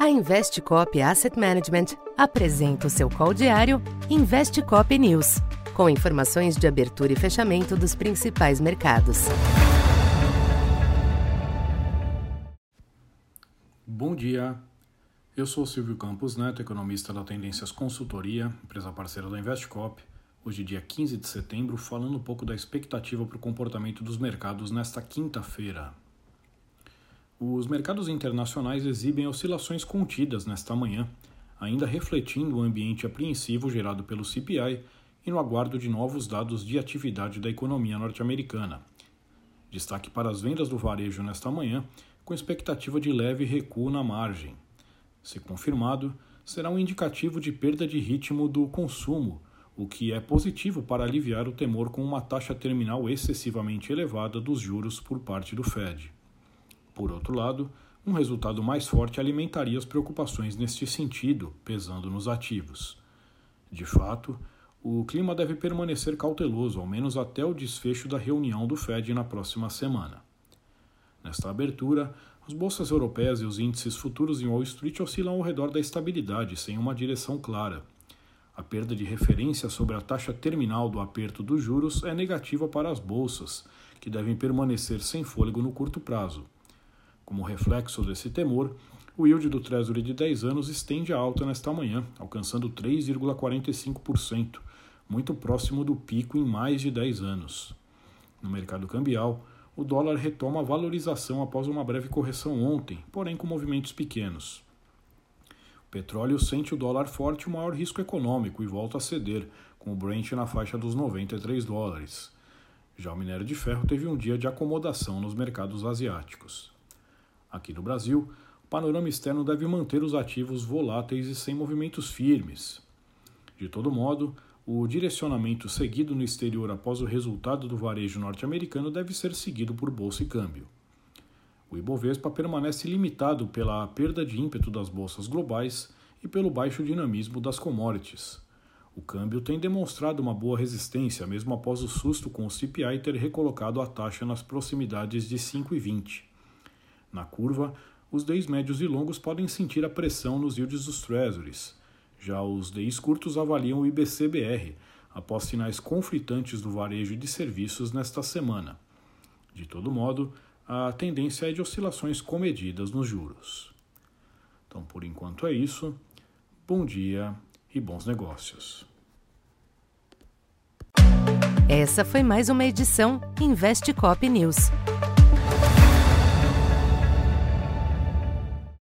A Investcop Asset Management apresenta o seu call diário Investcop News, com informações de abertura e fechamento dos principais mercados. Bom dia. Eu sou Silvio Campos Neto, economista da Tendências Consultoria, empresa parceira da Investcop. Hoje, dia 15 de setembro, falando um pouco da expectativa para o comportamento dos mercados nesta quinta-feira. Os mercados internacionais exibem oscilações contidas nesta manhã, ainda refletindo o ambiente apreensivo gerado pelo CPI e no aguardo de novos dados de atividade da economia norte-americana. Destaque para as vendas do varejo nesta manhã, com expectativa de leve recuo na margem. Se confirmado, será um indicativo de perda de ritmo do consumo, o que é positivo para aliviar o temor com uma taxa terminal excessivamente elevada dos juros por parte do Fed. Por outro lado, um resultado mais forte alimentaria as preocupações neste sentido, pesando nos ativos. De fato, o clima deve permanecer cauteloso, ao menos até o desfecho da reunião do Fed na próxima semana. Nesta abertura, as bolsas europeias e os índices futuros em Wall Street oscilam ao redor da estabilidade, sem uma direção clara. A perda de referência sobre a taxa terminal do aperto dos juros é negativa para as bolsas, que devem permanecer sem fôlego no curto prazo. Como reflexo desse temor, o yield do Treasury de 10 anos estende a alta nesta manhã, alcançando 3,45%, muito próximo do pico em mais de 10 anos. No mercado cambial, o dólar retoma a valorização após uma breve correção ontem, porém com movimentos pequenos. O petróleo sente o dólar forte o maior risco econômico e volta a ceder, com o Brent na faixa dos 93 dólares. Já o minério de ferro teve um dia de acomodação nos mercados asiáticos. Aqui no Brasil, o panorama externo deve manter os ativos voláteis e sem movimentos firmes. De todo modo, o direcionamento seguido no exterior após o resultado do varejo norte-americano deve ser seguido por bolsa e câmbio. O Ibovespa permanece limitado pela perda de ímpeto das bolsas globais e pelo baixo dinamismo das commodities. O câmbio tem demonstrado uma boa resistência, mesmo após o susto com o CPI ter recolocado a taxa nas proximidades de 5,20. Na curva, os DIs médios e longos podem sentir a pressão nos yields dos treasuries. Já os DIs curtos avaliam o IBCBR, após sinais conflitantes do varejo de serviços nesta semana. De todo modo, a tendência é de oscilações comedidas nos juros. Então, por enquanto é isso. Bom dia e bons negócios. Essa foi mais uma edição Investe Cop News.